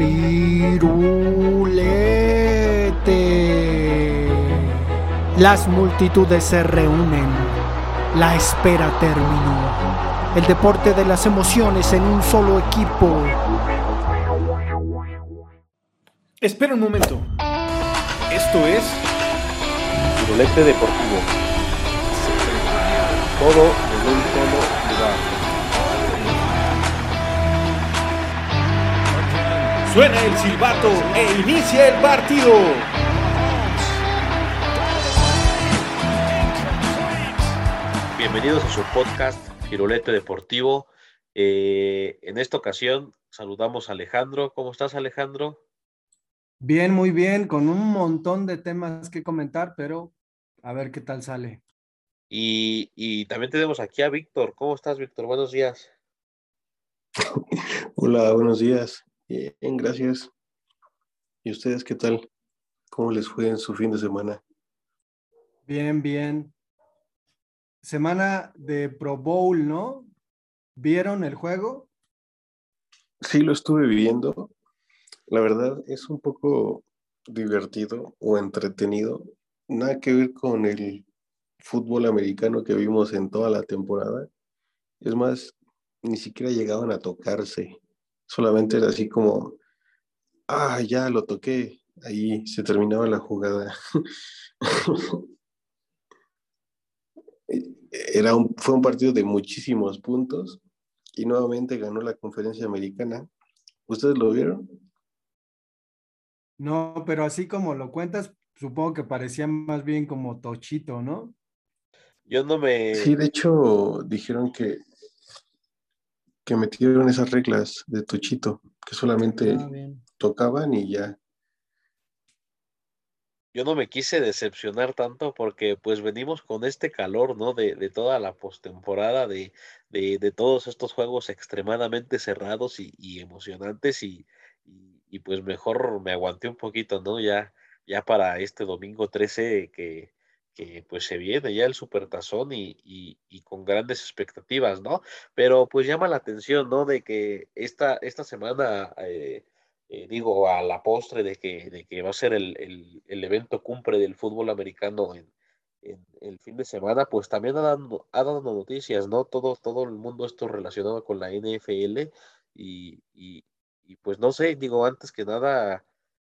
Firulete. Las multitudes se reúnen. La espera terminó. El deporte de las emociones en un solo equipo. Espera un momento. Esto es Firulete Deportivo. Todo en un solo lugar. Suena el silbato e inicia el partido. Bienvenidos a su podcast Girolete Deportivo. Eh, en esta ocasión saludamos a Alejandro. ¿Cómo estás, Alejandro? Bien, muy bien, con un montón de temas que comentar, pero a ver qué tal sale. Y, y también tenemos aquí a Víctor. ¿Cómo estás, Víctor? Buenos días. Hola, buenos días. Bien, gracias. ¿Y ustedes qué tal? ¿Cómo les fue en su fin de semana? Bien, bien. Semana de Pro Bowl, ¿no? ¿Vieron el juego? Sí, lo estuve viendo. La verdad es un poco divertido o entretenido. Nada que ver con el fútbol americano que vimos en toda la temporada. Es más, ni siquiera llegaban a tocarse. Solamente era así como, ah, ya lo toqué. Ahí se terminaba la jugada. Era un, fue un partido de muchísimos puntos y nuevamente ganó la conferencia americana. ¿Ustedes lo vieron? No, pero así como lo cuentas, supongo que parecía más bien como Tochito, ¿no? Yo no me... Sí, de hecho dijeron que, que metieron esas reglas de Tochito, que solamente Ah, tocaban y ya. yo no me quise decepcionar tanto porque pues venimos con este calor, ¿no? De, de toda la postemporada, de, de, de todos estos juegos extremadamente cerrados y, y emocionantes y, y, y, pues mejor me aguanté un poquito, ¿no? Ya, ya para este domingo 13 que, pues se viene ya el supertazón y, y, y con grandes expectativas, ¿no? Pero pues llama la atención, ¿no? De que esta, esta semana... Eh, eh, digo, a la postre de que, de que va a ser el, el, evento cumbre del fútbol americano en, el fin de semana, pues también ha dado, ha noticias, ¿no? Todo, todo el mundo esto relacionado con la NFL y, y, y pues no sé, digo, antes que nada,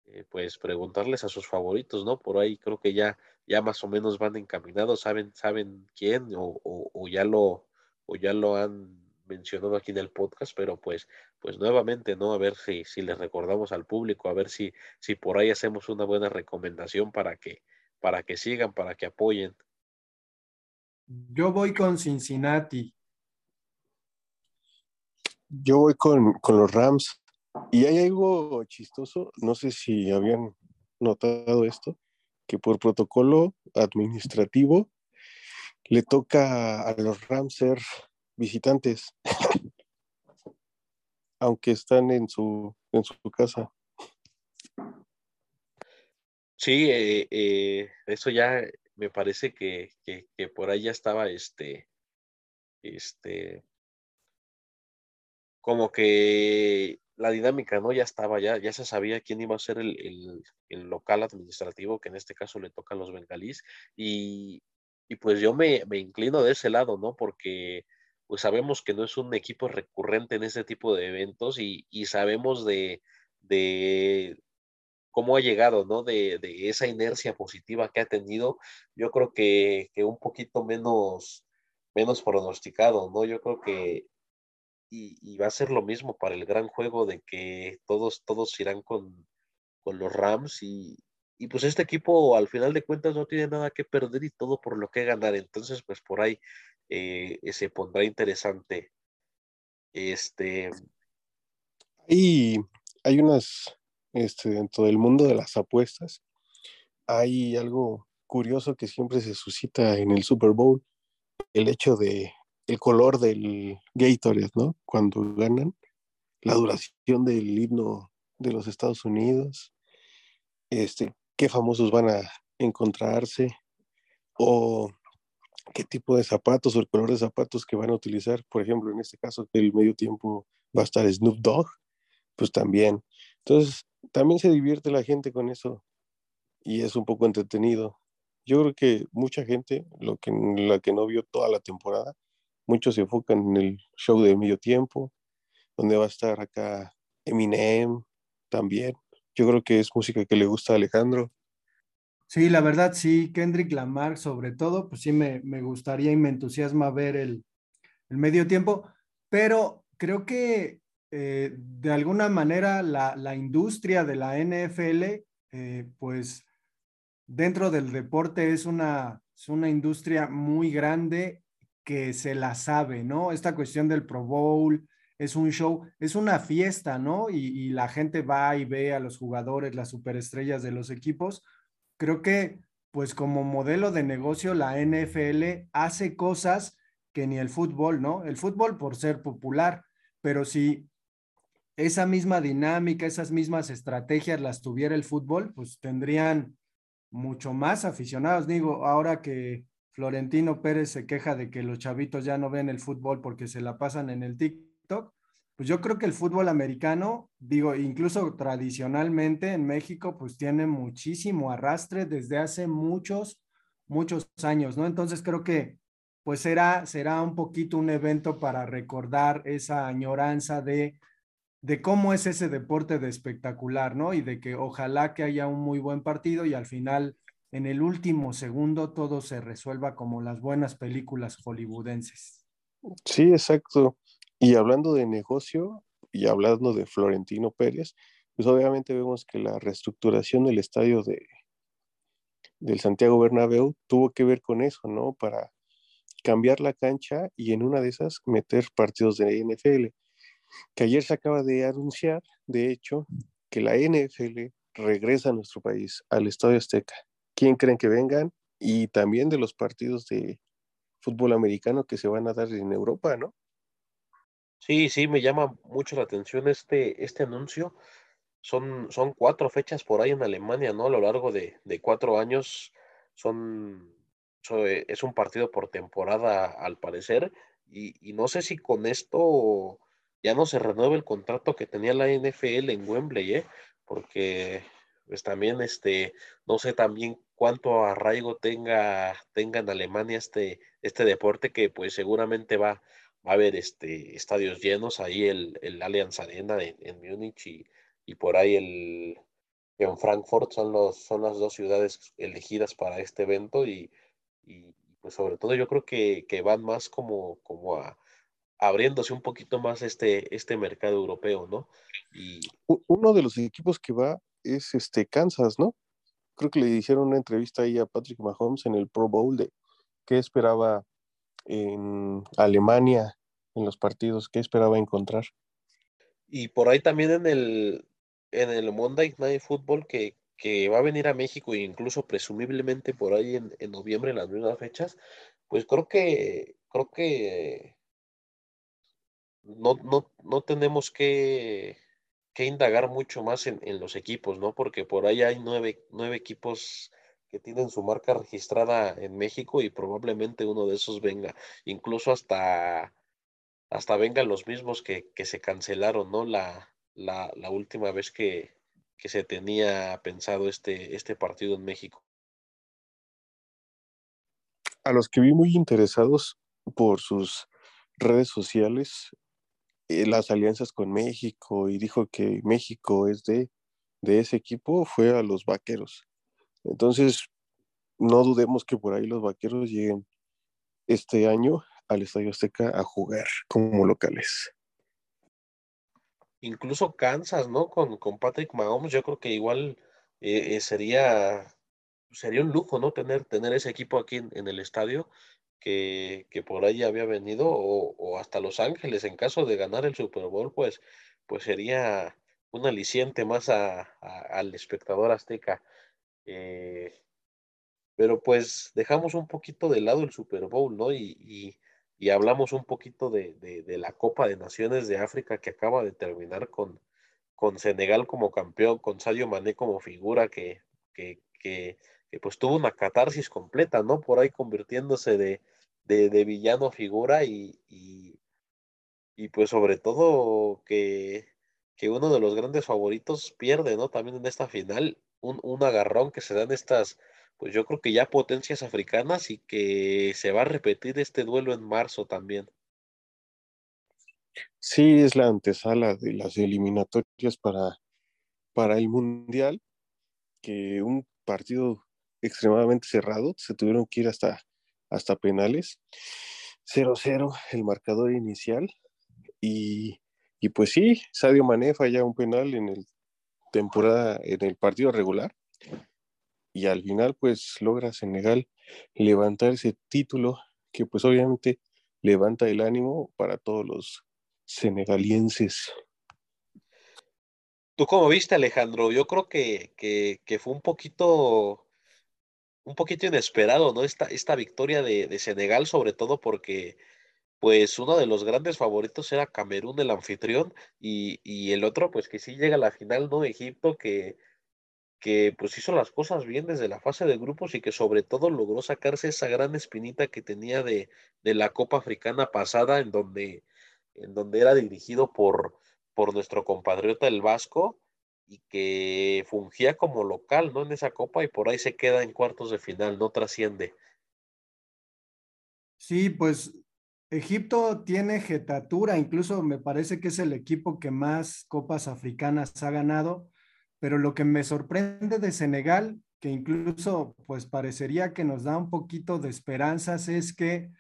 eh, pues preguntarles a sus favoritos, ¿no? Por ahí creo que ya, ya más o menos van encaminados, saben, saben quién o, o, o ya lo, o ya lo han mencionado aquí en el podcast, pero pues, pues nuevamente, ¿no? A ver si, si les recordamos al público, a ver si, si por ahí hacemos una buena recomendación para que, para que sigan, para que apoyen. Yo voy con Cincinnati. Yo voy con, con los Rams. Y hay algo chistoso, no sé si habían notado esto, que por protocolo administrativo le toca a los Rams ser visitantes, aunque están en su, en su casa. Sí, eh, eh, eso ya me parece que, que, por ahí ya estaba este, este, como que la dinámica, ¿no? Ya estaba, ya, ya se sabía quién iba a ser el, el, local administrativo, que en este caso le toca a los bengalíes, y, y pues yo me, me inclino de ese lado, ¿no? Porque pues sabemos que no es un equipo recurrente en ese tipo de eventos y, y sabemos de, de, cómo ha llegado, ¿no? De, de, esa inercia positiva que ha tenido, yo creo que, que un poquito menos, menos pronosticado, ¿no? Yo creo que y, va a ser lo mismo para el gran juego de que todos, todos irán con, con los Rams y, y pues este equipo al final de cuentas no tiene nada que perder y todo por lo que ganar, entonces pues por ahí eh, se pondrá interesante. Este. Y hay unas, este, dentro del mundo de las apuestas, hay algo curioso que siempre se suscita en el Super Bowl, el hecho de el color del Gatorade, ¿no? Cuando ganan, la duración del himno de los Estados Unidos, este, qué famosos van a encontrarse, o qué tipo de zapatos o el color de zapatos que van a utilizar. Por ejemplo, en este caso, el medio tiempo va a estar Snoop Dogg, pues también Entonces, también se divierte la gente con eso y es un poco entretenido. Yo creo que mucha gente, lo que, la que no vio toda la temporada, muchos se enfocan en el show de medio tiempo, donde va a estar acá Eminem también. Yo creo que es música que le gusta a Alejandro. Sí, la verdad, sí, Kendrick Lamar sobre todo, pues sí me, gustaría y me entusiasma ver el, medio tiempo, pero creo que eh, de alguna manera la, industria de la NFL, eh, pues dentro del deporte es una, es una industria muy grande que se la sabe, ¿no? Esta cuestión del Pro Bowl, es un show, es una fiesta, ¿no? Y, y, la gente va y ve a los jugadores, las superestrellas de los equipos. Creo que, pues como modelo de negocio, la NFL hace cosas que ni el fútbol, ¿no? El fútbol por ser popular, pero si esa misma dinámica, esas mismas estrategias las tuviera el fútbol, pues tendrían mucho más aficionados. Digo, ahora que Florentino Pérez se queja de que los chavitos ya no ven el fútbol porque se la pasan en el TikTok pues yo creo que el fútbol americano, digo, incluso tradicionalmente en México, pues tiene muchísimo arrastre desde hace muchos, muchos años, ¿no? Entonces creo que pues será, será un poquito un evento para recordar esa añoranza de, de cómo es ese deporte de espectacular, ¿no? Y de que ojalá que haya un muy buen partido y al final, en el último segundo, todo se resuelva como las buenas películas hollywoodenses. Sí, exacto. Y hablando de negocio y hablando de Florentino Pérez, pues obviamente vemos que la reestructuración del estadio de, del Santiago Bernabéu tuvo que ver con eso, ¿no? Para cambiar la cancha y en una de esas meter partidos de NFL. Que ayer se acaba de anunciar, de hecho, que la NFL regresa a nuestro país, al Estadio Azteca. ¿Quién creen que vengan? Y también de los partidos de fútbol americano que se van a dar en Europa, ¿no? Sí, sí, me llama mucho la atención este, este anuncio. Son, son cuatro fechas por ahí en Alemania, ¿no? A lo largo de, cuatro años son, eh, es un partido por temporada al parecer. Y, no sé si con esto ya no se renueva el contrato que tenía la NFL en Wembley, ¿eh? Porque pues también este, no sé también cuánto arraigo tenga, tenga en Alemania este, este deporte que pues seguramente va, va a haber este, estadios llenos, ahí el, el Allianz Arena en, en Múnich y, y, por ahí el en Frankfurt son, los, son las dos ciudades elegidas para este evento y, y pues sobre todo yo creo que, que van más como, como a, abriéndose un poquito más este, este mercado europeo, ¿no? Y... Uno de los equipos que va es este Kansas, ¿no? Creo que le hicieron una entrevista ahí a Patrick Mahomes en el Pro Bowl de qué esperaba en Alemania en los partidos? ¿Qué esperaba encontrar? Y por ahí también en el, en el Monday Night Football que, que va a venir a México e incluso presumiblemente por ahí en, en noviembre, en las mismas fechas, pues creo que, creo que no, no, no tenemos que, que indagar mucho más en, en, los equipos, ¿no? Porque por ahí hay nueve, nueve equipos que tienen su marca registrada en México y probablemente uno de esos venga, incluso hasta, hasta vengan los mismos que, que se cancelaron, ¿no? La, la, última vez que, que, se tenía pensado este, este partido en México. A los que vi muy interesados por sus redes sociales, las alianzas con México y dijo que México es de, de ese equipo, fue a los vaqueros. Entonces, no dudemos que por ahí los vaqueros lleguen este año al Estadio Azteca a jugar como locales. Incluso Kansas, ¿no? Con, con Patrick Mahomes, yo creo que igual eh, eh, sería, sería un lujo, ¿no? Tener, tener ese equipo aquí en, el estadio que, que, por ahí había venido, o, hasta Los Ángeles, en caso de ganar el Super Bowl, pues, pues sería un aliciente más al espectador azteca. Eh, pero pues dejamos un poquito de lado el Super Bowl, ¿no? Y, y, hablamos un poquito de, de, la Copa de Naciones de África que acaba de terminar con, con Senegal como campeón, con Sadio Mané como figura que, que, que, pues tuvo una catarsis completa, ¿no? Por ahí convirtiéndose de, de villano figura y, y, y pues sobre todo que que uno de los grandes favoritos pierde, ¿no? También en esta final, un, un agarrón que se dan estas, pues yo creo que ya potencias africanas y que se va a repetir este duelo en marzo también. Sí, es la antesala de las eliminatorias para, para el Mundial, que un partido extremadamente cerrado, se tuvieron que ir hasta, hasta penales. 0-0 el marcador inicial y, y, pues sí, Sadio Mané falla un penal en el temporada, en el partido regular y al final pues logra Senegal levantar ese título que pues obviamente levanta el ánimo para todos los senegalienses. ¿Tú cómo viste, Alejandro? Yo creo que, que, fue un poquito, un poquito inesperado, ¿no? Esta, esta victoria de, Senegal, sobre todo porque, pues, uno de los grandes favoritos era Camerún, el anfitrión, y, y el otro, pues, que sí llega a la final, ¿no? Egipto, que, que pues hizo las cosas bien desde la fase de grupos y que sobre todo logró sacarse esa gran espinita que tenía de, de la Copa Africana pasada, en donde en donde era dirigido por, por nuestro compatriota el Vasco y que fungía como local, ¿no? En esa copa y por ahí se queda en cuartos de final, no trasciende. Sí, pues Egipto tiene jetatura, incluso me parece que es el equipo que más copas africanas ha ganado, pero lo que me sorprende de Senegal, que incluso pues parecería que nos da un poquito de esperanzas, es que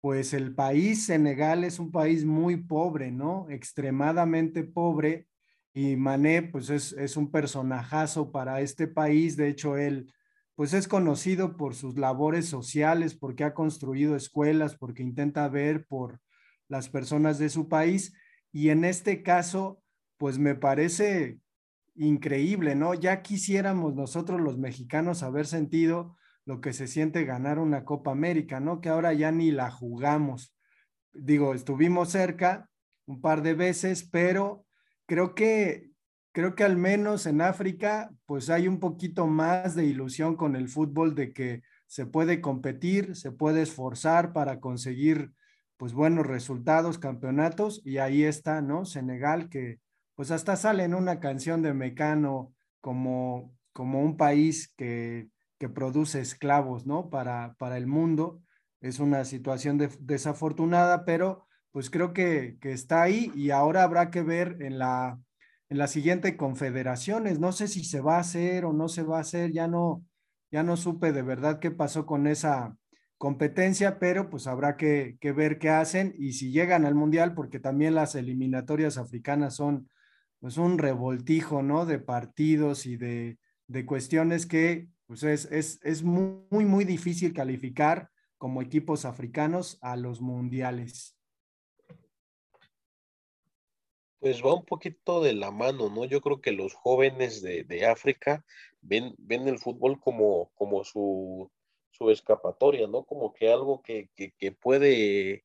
pues el país Senegal es un país muy pobre, ¿no? Extremadamente pobre. Y Mané, pues es, un personajazo para este país. De hecho, él, pues es conocido por sus labores sociales, porque ha construido escuelas, porque intenta ver por las personas de su país. Y en este caso, pues me parece increíble, ¿no? Ya quisiéramos nosotros los mexicanos haber sentido lo que se siente ganar una Copa América, ¿no? Que ahora ya ni la jugamos. Digo, estuvimos cerca un par de veces, pero creo que creo que al menos en África pues hay un poquito más de ilusión con el fútbol de que se puede competir, se puede esforzar para conseguir pues buenos resultados, campeonatos y ahí está, ¿no? Senegal que pues hasta sale en una canción de Mecano como como un país que que produce esclavos, ¿no? Para, para el mundo. Es una situación desafortunada, pero pues creo que, está ahí y ahora habrá que ver en la, en la siguiente confederaciones. No sé si se va a hacer o no se va a hacer, ya no, ya no supe de verdad qué pasó con esa competencia, pero pues habrá que, que ver qué hacen y si llegan al mundial, porque también las eliminatorias africanas son pues un revoltijo, ¿no? De partidos y de, de cuestiones que pues es, muy, muy difícil calificar como equipos africanos a los mundiales. Pues va un poquito de la mano, ¿no? Yo creo que los jóvenes de, África ven, ven el fútbol como, como su, escapatoria, ¿no? Como que algo que, puede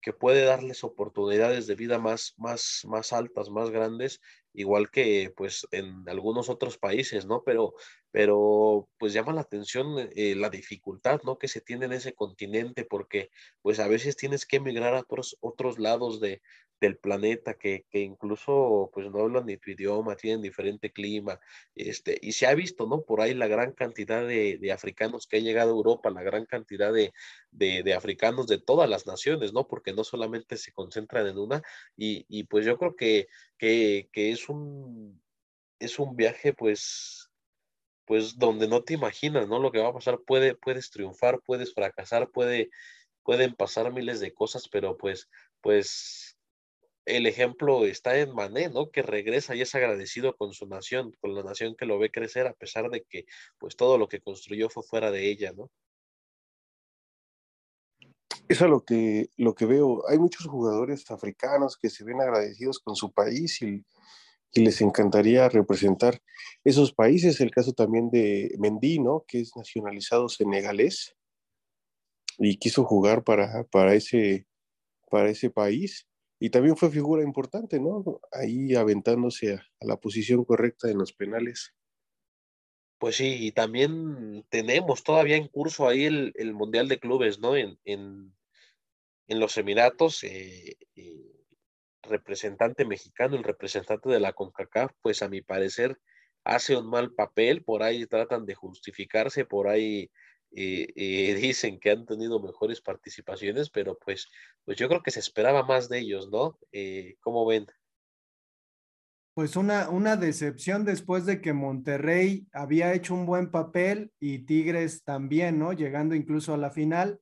que puede darles oportunidades de vida más, más, más altas, más grandes, igual que pues en algunos otros países, ¿no? Pero pero pues llama la atención eh, la dificultad, ¿no? Que se tiene en ese continente, porque pues a veces tienes que emigrar a otros, otros lados de, del planeta que, que, incluso pues no hablan ni tu idioma, tienen diferente clima, este, y se ha visto, ¿no? Por ahí la gran cantidad de, de africanos que ha llegado a Europa, la gran cantidad de, de, de, africanos de todas las naciones, ¿no? Porque no solamente se concentran en una, y, y pues yo creo que, que, que es un es un viaje pues pues donde no te imaginas, ¿no? Lo que va a pasar, puede, puedes triunfar, puedes fracasar, puede, pueden pasar miles de cosas, pero pues, pues el ejemplo está en Mané, ¿no? Que regresa y es agradecido con su nación, con la nación que lo ve crecer, a pesar de que pues todo lo que construyó fue fuera de ella, ¿no? Eso es lo que, lo que veo. Hay muchos jugadores africanos que se ven agradecidos con su país y y les encantaría representar esos países. El caso también de Mendy, ¿no? Que es nacionalizado senegalés y quiso jugar para, para, ese, para ese país. Y también fue figura importante, ¿no? Ahí aventándose a, la posición correcta en los penales. Pues sí, y también tenemos todavía en curso ahí el, Mundial de Clubes, ¿no? En, en, en los Emiratos. Eh, eh representante mexicano, el representante de la CONCACAF, pues a mi parecer hace un mal papel, por ahí tratan de justificarse, por ahí eh, eh, dicen que han tenido mejores participaciones, pero pues, pues yo creo que se esperaba más de ellos, ¿no? Eh, ¿Cómo ven? Pues una, una decepción después de que Monterrey había hecho un buen papel y Tigres también, ¿no? Llegando incluso a la final,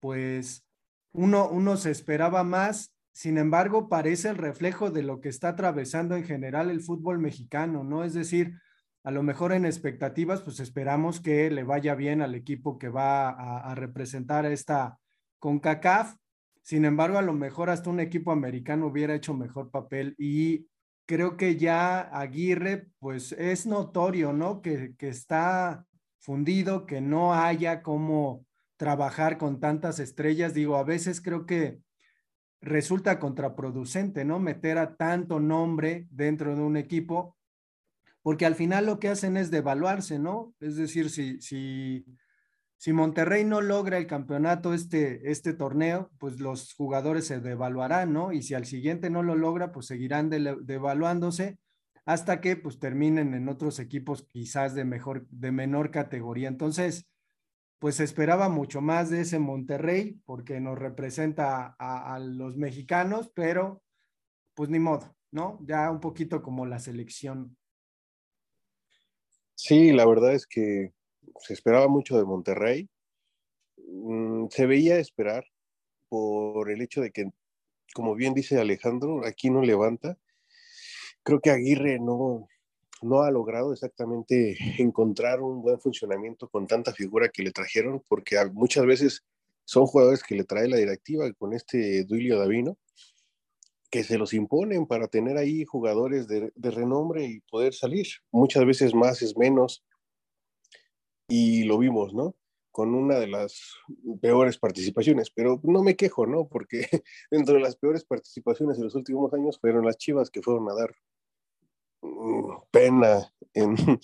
pues uno, uno se esperaba más. Sin embargo, parece el reflejo de lo que está atravesando en general el fútbol mexicano, ¿no? Es decir, a lo mejor en expectativas, pues esperamos que le vaya bien al equipo que va a, a representar esta CONCACAF. Sin embargo, a lo mejor hasta un equipo americano hubiera hecho mejor papel y creo que ya Aguirre, pues es notorio, ¿no? Que, que está fundido, que no haya cómo trabajar con tantas estrellas. Digo, a veces creo que resulta contraproducente, ¿no? Meter a tanto nombre dentro de un equipo, porque al final lo que hacen es devaluarse, ¿no? Es decir, si, si si Monterrey no logra el campeonato este, este torneo, pues los jugadores se devaluarán, ¿no? Y si al siguiente no lo logra, pues seguirán devaluándose hasta que pues terminen en otros equipos quizás de mejor, de menor categoría. Entonces, pues esperaba mucho más de ese Monterrey porque nos representa a, a los mexicanos, pero pues ni modo, ¿no? Ya un poquito como la selección. Sí, la verdad es que se esperaba mucho de Monterrey. Mm, se veía esperar por el hecho de que, como bien dice Alejandro, aquí no levanta. Creo que Aguirre no, no ha logrado exactamente encontrar un buen funcionamiento con tanta figura que le trajeron, porque muchas veces son jugadores que le trae la directiva con este Duilio Davino, que se los imponen para tener ahí jugadores de, de renombre y poder salir. Muchas veces más es menos y lo vimos, ¿no? Con una de las peores participaciones, pero no me quejo, ¿no? Porque dentro de las peores participaciones en los últimos años fueron las Chivas que fueron a dar mm, pena en,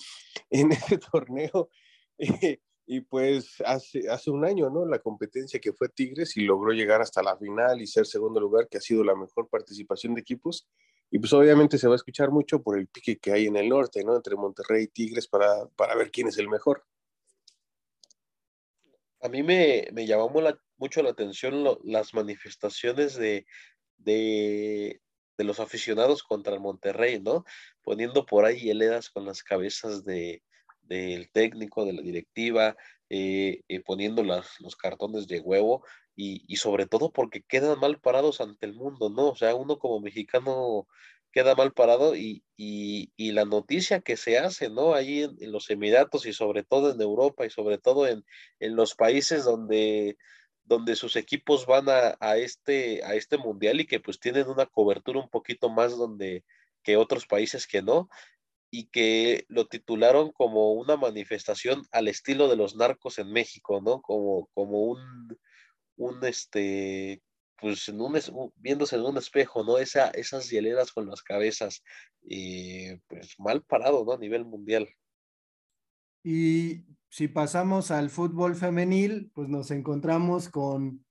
en este torneo. Y, pues hace, hace un año, ¿no? La competencia que fue Tigres y logró llegar hasta la final y ser segundo lugar, que ha sido la mejor participación de equipos. Y pues obviamente se va a escuchar mucho por el pique que hay en el norte, ¿no? Entre Monterrey y Tigres para, para ver quién es el mejor a mí me, me llamó mucho la atención las manifestaciones de, de, los aficionados contra el Monterrey, ¿no? Poniendo por ahí heledas con las cabezas de, del técnico, de la directiva, eh, eh, poniendo los cartones de huevo y, y, sobre todo porque quedan mal parados ante el mundo, ¿no? O sea, uno como mexicano queda mal parado y, y, la noticia que se hace, ¿no? Ahí en, los Emiratos y sobre todo en Europa y sobre todo en, en los países donde, donde sus equipos van a, a, este, a este mundial y que pues tienen una cobertura un poquito más donde que otros países que no y que lo titularon como una manifestación al estilo de los narcos en México, ¿no? Como, como un, un este, pues en un, viéndose en un espejo, ¿no? Esa, esas hieleras con las cabezas, y pues mal parado, ¿no? A nivel mundial. Y si pasamos al fútbol femenil, pues nos encontramos con,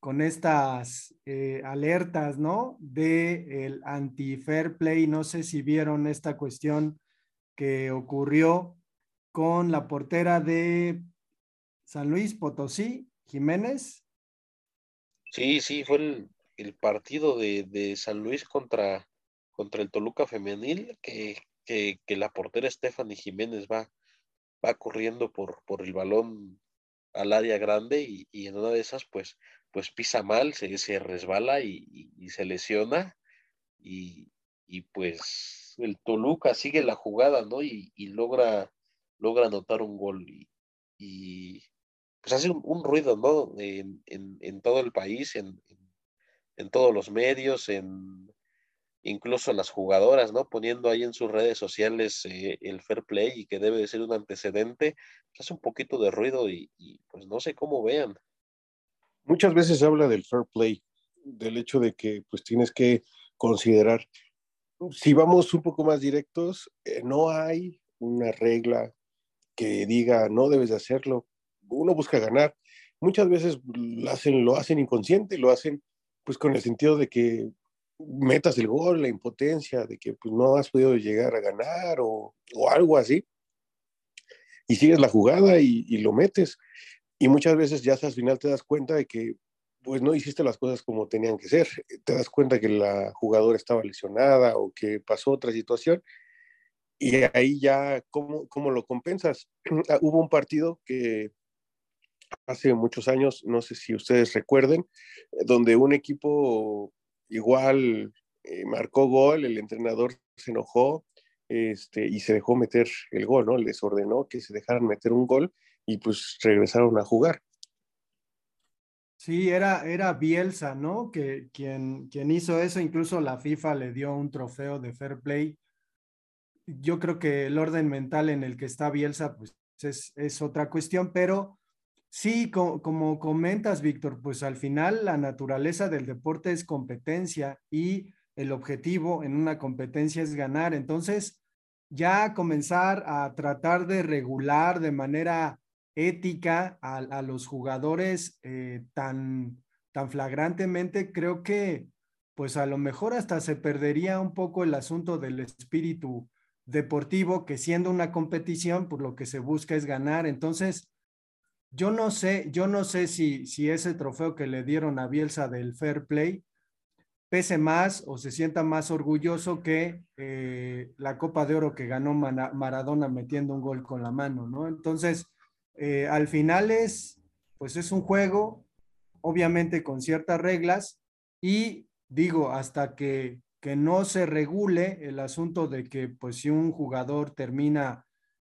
con estas eh, alertas, ¿no? De el anti-fair play. No sé si vieron esta cuestión que ocurrió con la portera de San Luis Potosí, Jiménez, Sí, sí, fue el, partido de, San Luis contra, contra el Toluca Femenil, que, que, la portera Stephanie Jiménez va, va corriendo por, por el balón al área grande y, en una de esas pues, pues pisa mal, se, se resbala y, se lesiona y, pues el Toluca sigue la jugada, ¿no? Y, logra, logra anotar un gol y, pues hace un, ruido, ¿no? En, en, todo el país, en, en, todos los medios, en incluso las jugadoras, ¿no? Poniendo ahí en sus redes sociales eh, el fair play y que debe de ser un antecedente, hace un poquito de ruido y, pues no sé cómo vean. Muchas veces se habla del fair play, del hecho de que pues tienes que considerar, si vamos un poco más directos, eh, no hay una regla que diga no debes de hacerlo, uno busca ganar. Muchas veces lo hacen, lo inconsciente, lo hacen pues con el sentido de que metas el gol, la impotencia de que pues, no has podido llegar a ganar o, o algo así. Y sigues la jugada y, y, lo metes. Y muchas veces ya al final te das cuenta de que pues no hiciste las cosas como tenían que ser. Te das cuenta que la jugadora estaba lesionada o que pasó otra situación. Y ahí ya, ¿cómo, cómo lo compensas? Hubo un partido que hace muchos años, no sé si ustedes recuerden, donde un equipo igual eh, marcó gol, el entrenador se enojó este, y se dejó meter el gol, ¿no? Les ordenó que se dejaran meter un gol y pues regresaron a jugar. Sí, era, era Bielsa, ¿no? Que quien, quien hizo eso, incluso la FIFA le dio un trofeo de fair play. Yo creo que el orden mental en el que está Bielsa, pues es, es otra cuestión, pero Sí, como, comentas, Víctor, pues al final la naturaleza del deporte es competencia y el objetivo en una competencia es ganar. Entonces, ya comenzar a tratar de regular de manera ética a, los jugadores eh, tan, tan flagrantemente, creo que pues a lo mejor hasta se perdería un poco el asunto del espíritu deportivo, que siendo una competición, pues lo que se busca es ganar. Entonces, yo no sé, yo no sé si, si ese trofeo que le dieron a Bielsa del Fair Play pese más o se sienta más orgulloso que eh, la Copa de Oro que ganó Maradona metiendo un gol con la mano, ¿no? Entonces, eh, al final es, pues es un juego, obviamente con ciertas reglas, y digo, hasta que, que no se regule el asunto de que, pues si un jugador termina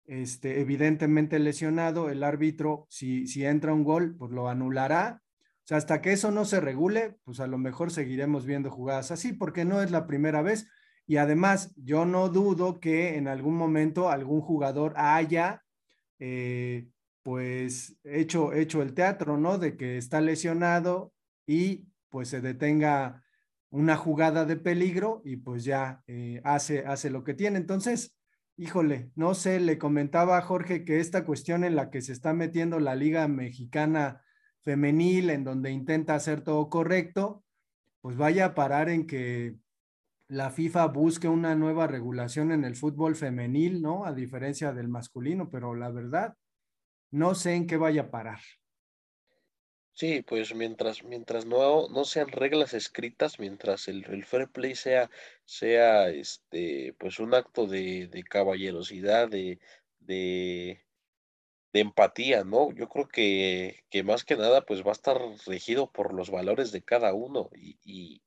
este, evidentemente lesionado, el árbitro, si, si entra un gol, pues lo anulará. O sea, hasta que eso no se regule, pues a lo mejor seguiremos viendo jugadas así, porque no es la primera vez. Y además, yo no dudo que en algún momento algún jugador haya, eh, pues, hecho, hecho el teatro, ¿no? De que está lesionado y pues se detenga una jugada de peligro y pues ya eh, hace, hace lo que tiene. Entonces, híjole, no sé, le comentaba a Jorge que esta cuestión en la que se está metiendo la Liga Mexicana Femenil, en donde intenta hacer todo correcto, pues vaya a parar en que la FIFA busque una nueva regulación en el fútbol femenil, ¿no? A diferencia del masculino, pero la verdad, no sé en qué vaya a parar. Sí, pues mientras, mientras no, no sean reglas escritas, mientras el, el fair play sea, sea este, pues un acto de, de caballerosidad, de, de, de empatía, ¿no? Yo creo que, que más que nada, pues va a estar regido por los valores de cada uno y, y,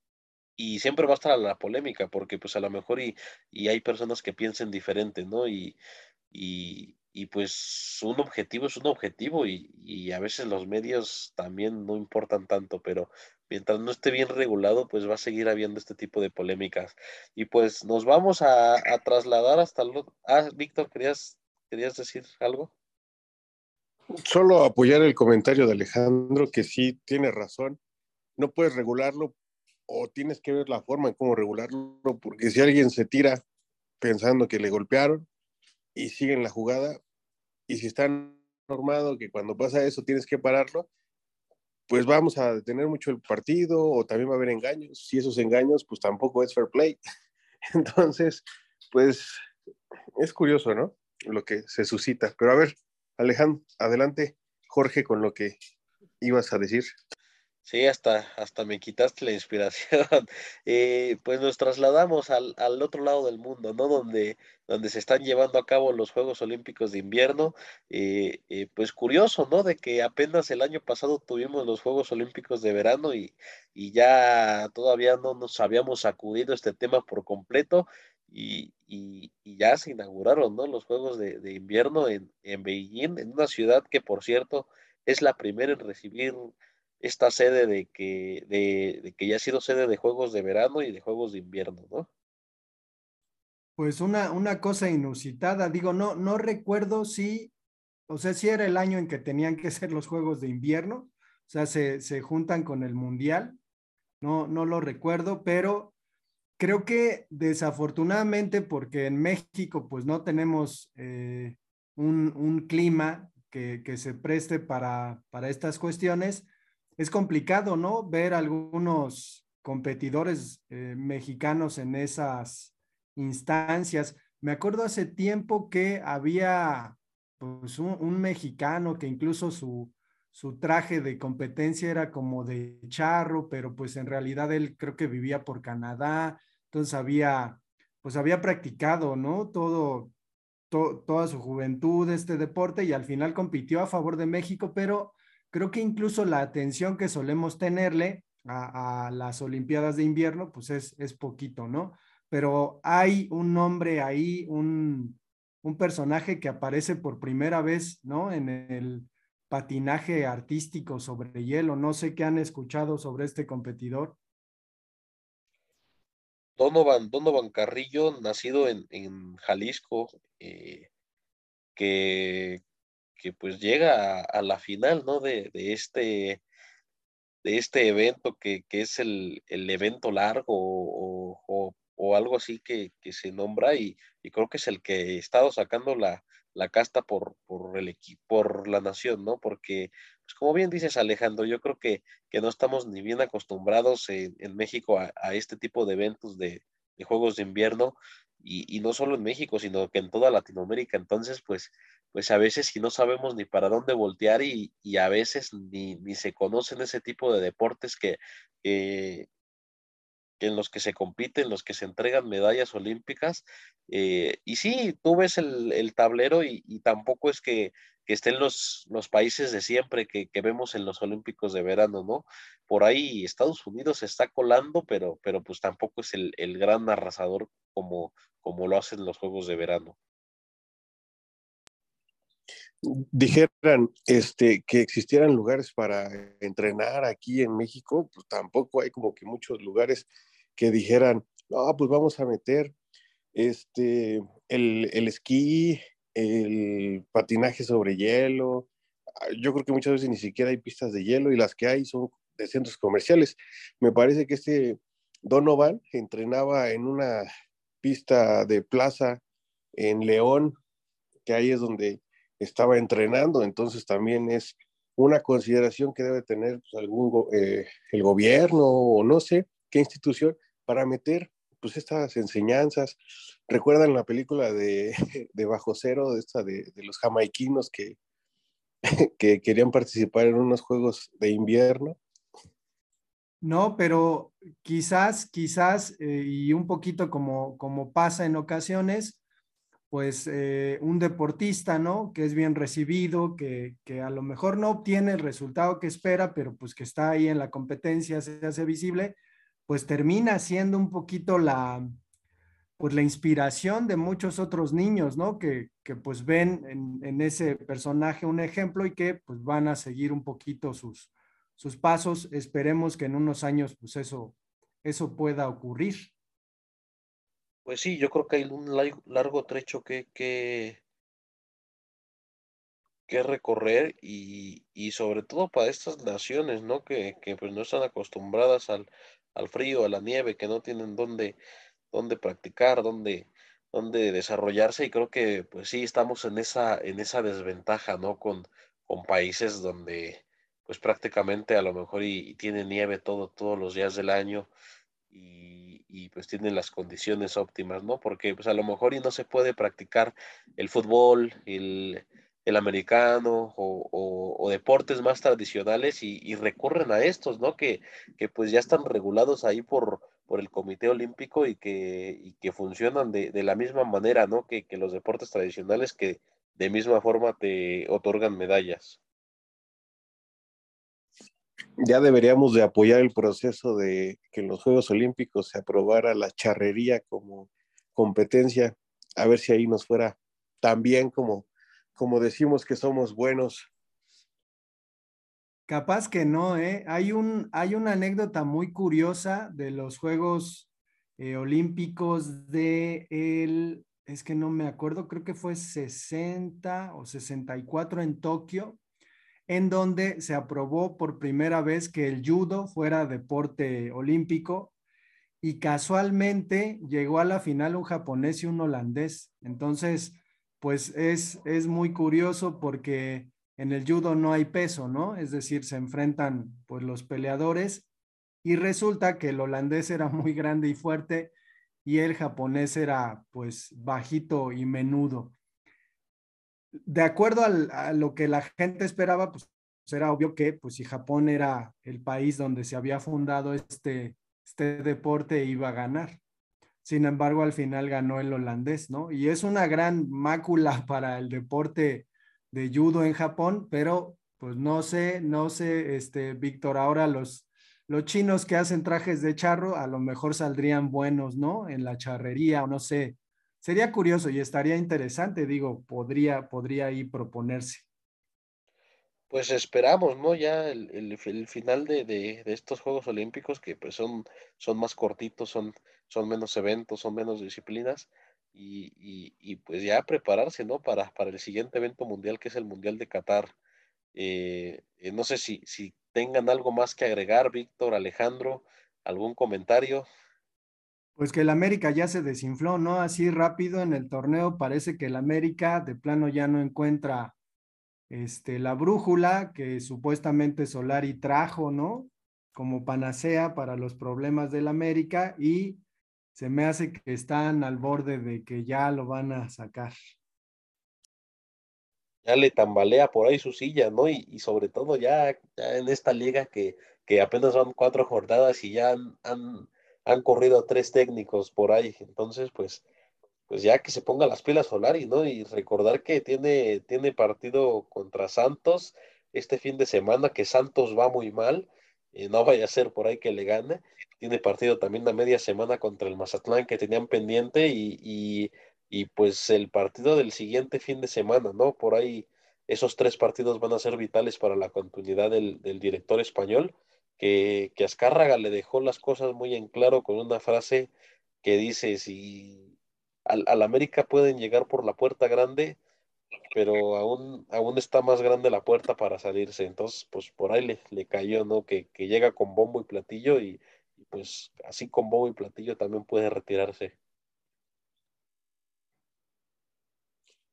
y siempre va a estar la polémica, porque pues a lo mejor y, y hay personas que piensen diferente, ¿no? Y, y, y pues un objetivo es un objetivo y, a veces los medios también no importan tanto, pero mientras no esté bien regulado, pues va a seguir habiendo este tipo de polémicas. Y pues nos vamos a, trasladar hasta el... Ah, Víctor, ¿querías, ¿querías decir algo? Solo apoyar el comentario de Alejandro, que sí tiene razón. No puedes regularlo o tienes que ver la forma en cómo regularlo, porque si alguien se tira pensando que le golpearon y siguen la jugada, y si está normado que cuando pasa eso tienes que pararlo, pues vamos a detener mucho el partido o también va a haber engaños. Si esos engaños, pues tampoco es fair play. Entonces, pues es curioso, ¿no? Lo que se suscita. Pero a ver, Alejandro, adelante, Jorge, con lo que ibas a decir. Sí, hasta, hasta me quitaste la inspiración. Eh, pues nos trasladamos al, al, otro lado del mundo, ¿no? Donde, donde se están llevando a cabo los Juegos Olímpicos de Invierno. Eh, eh, pues curioso, ¿no? De que apenas el año pasado tuvimos los Juegos Olímpicos de verano y, y ya todavía no nos habíamos sacudido este tema por completo. Y, y, ya se inauguraron, ¿no? Los Juegos de, de Invierno en, en Beijing, en una ciudad que, por cierto, es la primera en recibir esta sede de que, de, que ya ha sido sede de juegos de verano y de juegos de invierno, ¿no? Pues una, una cosa inusitada, digo, no, no recuerdo si, o sea, si era el año en que tenían que ser los juegos de invierno, o sea, se, se juntan con el mundial, no, no lo recuerdo, pero creo que desafortunadamente, porque en México pues no tenemos eh, un, un, clima que, que se preste para, para estas cuestiones, es complicado, ¿no? Ver algunos, competidores eh, mexicanos en esas instancias. Me acuerdo hace tiempo que había pues, un, mexicano que incluso su, su traje de competencia era como de charro, pero pues en realidad él creo que vivía por Canadá, entonces había, pues había practicado, ¿no? Todo, toda su juventud este deporte y al final compitió a favor de México, pero creo que incluso la atención que solemos tenerle a, las Olimpiadas de invierno, pues es, es poquito, ¿no? Pero hay un nombre ahí, un, un personaje que aparece por primera vez, ¿no? En el patinaje artístico sobre hielo. No sé qué han escuchado sobre este competidor. Donovan, Donovan Carrillo, nacido en, en Jalisco, eh, que, que, pues llega a, la final, ¿no? De, de, este, de este evento que, que es el, el, evento largo o, algo así que, que se nombra y, y, creo que es el que he estado sacando la, la casta por, por el por la nación, ¿no? Porque, pues como bien dices Alejandro, yo creo que, que no estamos ni bien acostumbrados en, en México a, a, este tipo de eventos de, de Juegos de Invierno y, y, no solo en México, sino que en toda Latinoamérica. Entonces, pues, pues a veces si no sabemos ni para dónde voltear y, y a veces ni, ni, se conocen ese tipo de deportes que en los que se compiten, en los que se entregan medallas olímpicas. Eh, y sí, tú ves el, el tablero y, y, tampoco es que, que estén los, los países de siempre que, que, vemos en los Olímpicos de verano, ¿no? Por ahí Estados Unidos está colando, pero, pero pues tampoco es el, el gran arrasador como, como lo hacen los Juegos de verano dijeran este, que existieran lugares para entrenar aquí en México, pues tampoco hay como que muchos lugares que dijeran, no, pues vamos a meter este, el, el esquí, el patinaje sobre hielo. Ah, yo creo que muchas veces ni siquiera hay pistas de hielo y las que hay son de centros comerciales. Me parece que este Donovan entrenaba en una pista de plaza en León, que ahí es donde estaba entrenando, entonces también es una consideración que debe tener pues, algún eh, el gobierno o no sé qué institución para meter pues estas enseñanzas. ¿Recuerdan la película de, de Bajo Cero, de esta de, de los jamaiquinos que, que querían participar en unos juegos de invierno? No, pero quizás, quizás, eh, y un poquito como, como pasa en ocasiones, pues eh, un deportista, ¿no? Que es bien recibido, que, que, a lo mejor no obtiene el resultado que espera, pero pues que está ahí en la competencia, se hace visible, pues termina siendo un poquito la, pues la inspiración de muchos otros niños, ¿no? Que, que pues ven en, en, ese personaje un ejemplo y que pues van a seguir un poquito sus, sus pasos. Esperemos que en unos años pues eso, eso pueda ocurrir. Pues sí, yo creo que hay un largo trecho que, que, que recorrer y, y, sobre todo para estas naciones, ¿no? Que, que, pues no están acostumbradas al, al frío, a la nieve, que no tienen dónde, dónde practicar, dónde, dónde desarrollarse y creo que pues sí estamos en esa, en esa desventaja, ¿no? Con, con países donde pues prácticamente a lo mejor y, y tiene nieve todo, todos los días del año y, y, pues tienen las condiciones óptimas, ¿no? Porque pues a lo mejor y no se puede practicar el fútbol, el, el americano o, deportes más tradicionales y, y, recurren a estos, ¿no? Que, que pues ya están regulados ahí por, por el Comité Olímpico y que, y que funcionan de, de, la misma manera, ¿no? Que, que los deportes tradicionales que de misma forma te otorgan medallas ya deberíamos de apoyar el proceso de que en los Juegos Olímpicos se aprobara la charrería como competencia, a ver si ahí nos fuera tan bien como, como decimos que somos buenos. Capaz que no, ¿eh? Hay, un, hay una anécdota muy curiosa de los Juegos eh, Olímpicos de el, es que no me acuerdo, creo que fue 60 o 64 en Tokio, en donde se aprobó por primera vez que el judo fuera deporte olímpico y casualmente llegó a la final un japonés y un holandés. Entonces, pues es, es muy curioso porque en el judo no hay peso, ¿no? Es decir, se enfrentan pues los peleadores Y resulta que el holandés era muy grande y fuerte y el japonés era pues bajito y menudo. De acuerdo a lo que la gente esperaba, pues era obvio que pues si Japón era el país donde se había fundado este, este deporte iba a ganar. Sin embargo, al final ganó el holandés, ¿no? Y es una gran mácula para el deporte de judo en Japón, pero pues no sé, no sé, este, Víctor, ahora los, los chinos que hacen trajes de charro a lo mejor saldrían buenos, ¿no? En la charrería o no sé. Sería curioso y estaría interesante, digo, podría, podría ahí proponerse. Pues esperamos, ¿no? Ya el, el, final de, de, estos Juegos Olímpicos, que pues son, son más cortitos, son, son menos eventos, son menos disciplinas, y, y, y, pues ya prepararse, ¿no? Para, para el siguiente evento mundial, que es el Mundial de Qatar. Eh, eh, no sé si, si tengan algo más que agregar, Víctor, Alejandro, algún comentario. Pues que el América ya se desinfló, ¿no? Así rápido en el torneo parece que el América de plano ya no encuentra este, la brújula que supuestamente Solari trajo, ¿no? Como panacea para los problemas del América y se me hace que están al borde de que ya lo van a sacar. Ya le tambalea por ahí su silla, ¿no? Y, sobre todo ya, en esta liga que, que, apenas van cuatro jornadas y ya han, han, corrido tres técnicos por ahí. Entonces, pues, pues ya que se ponga las pilas Solari, ¿no? Y recordar que tiene, tiene partido contra Santos este fin de semana, que Santos va muy mal, y no vaya a ser por ahí que le gane tiene partido también a media semana contra el Mazatlán que tenían pendiente y, y, pues el partido del siguiente fin de semana, ¿no? Por ahí esos tres partidos van a ser vitales para la continuidad del director español, que, que Azcárraga le dejó las cosas muy en claro con una frase que dice, si al, al América pueden llegar por la puerta grande, pero aún, aún está más grande la puerta para salirse. Entonces, pues por ahí le, le cayó, ¿no? Que, que, llega con bombo y platillo y, pues así con Bobo y Platillo también puede retirarse.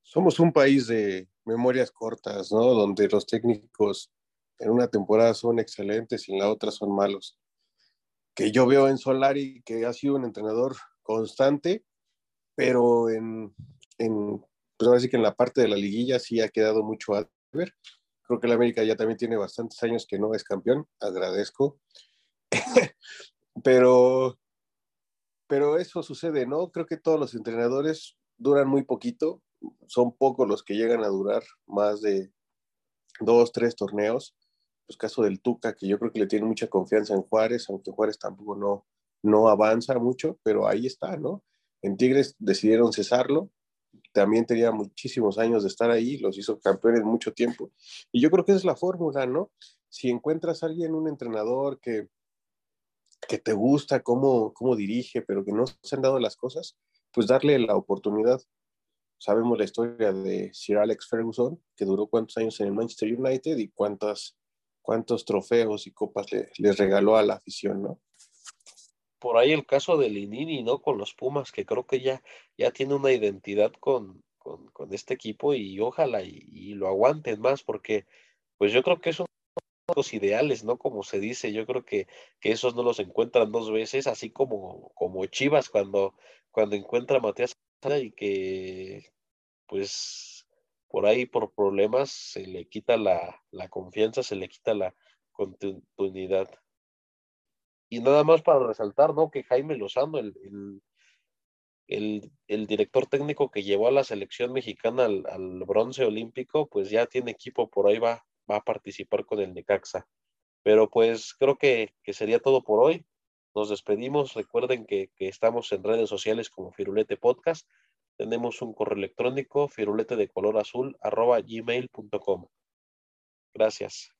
Somos un país de memorias cortas, ¿no? Donde los técnicos en una temporada son excelentes y en la otra son malos. Que yo veo en Solari que ha sido un entrenador constante, pero en, en pues ahora sí que en la parte de la liguilla sí ha quedado mucho a ver. Creo que la América ya también tiene bastantes años que no es campeón, agradezco. Pero, pero eso sucede, ¿no? Creo que todos los entrenadores duran muy poquito, son pocos los que llegan a durar más de dos, tres torneos. Pues caso del Tuca, que yo creo que le tiene mucha confianza en Juárez, aunque Juárez tampoco no, no avanza mucho, pero ahí está, ¿no? En Tigres decidieron cesarlo, también tenía muchísimos años de estar ahí, los hizo campeones mucho tiempo. Y yo creo que esa es la fórmula, ¿no? Si encuentras a alguien, un entrenador que, que te gusta cómo, cómo dirige, pero que no se han dado las cosas, pues darle la oportunidad. Sabemos la historia de Sir Alex Ferguson, que duró cuántos años en el Manchester United y cuántas, cuántos trofeos y copas le, les regaló a la afición, ¿no? Por ahí el caso de Linini, ¿no? Con los Pumas, que creo que ya, ya tiene una identidad con, con, este equipo y ojalá y, lo aguanten más, porque pues yo creo que es un los ideales, ¿no? Como se dice, yo creo que, que esos no los encuentran dos veces, así como, como Chivas cuando, cuando encuentra a Matías y que pues por ahí por problemas se le quita la, la confianza, se le quita la continuidad. Y nada más para resaltar, ¿no? Que Jaime Lozano, el, el, el, director técnico que llevó a la selección mexicana al, al, bronce olímpico, pues ya tiene equipo, por ahí va, va a participar con el Necaxa. Pero pues creo que, que sería todo por hoy. Nos despedimos. Recuerden que, que, estamos en redes sociales como Firulete Podcast. Tenemos un correo electrónico, firulete de color azul, arroba. Gracias.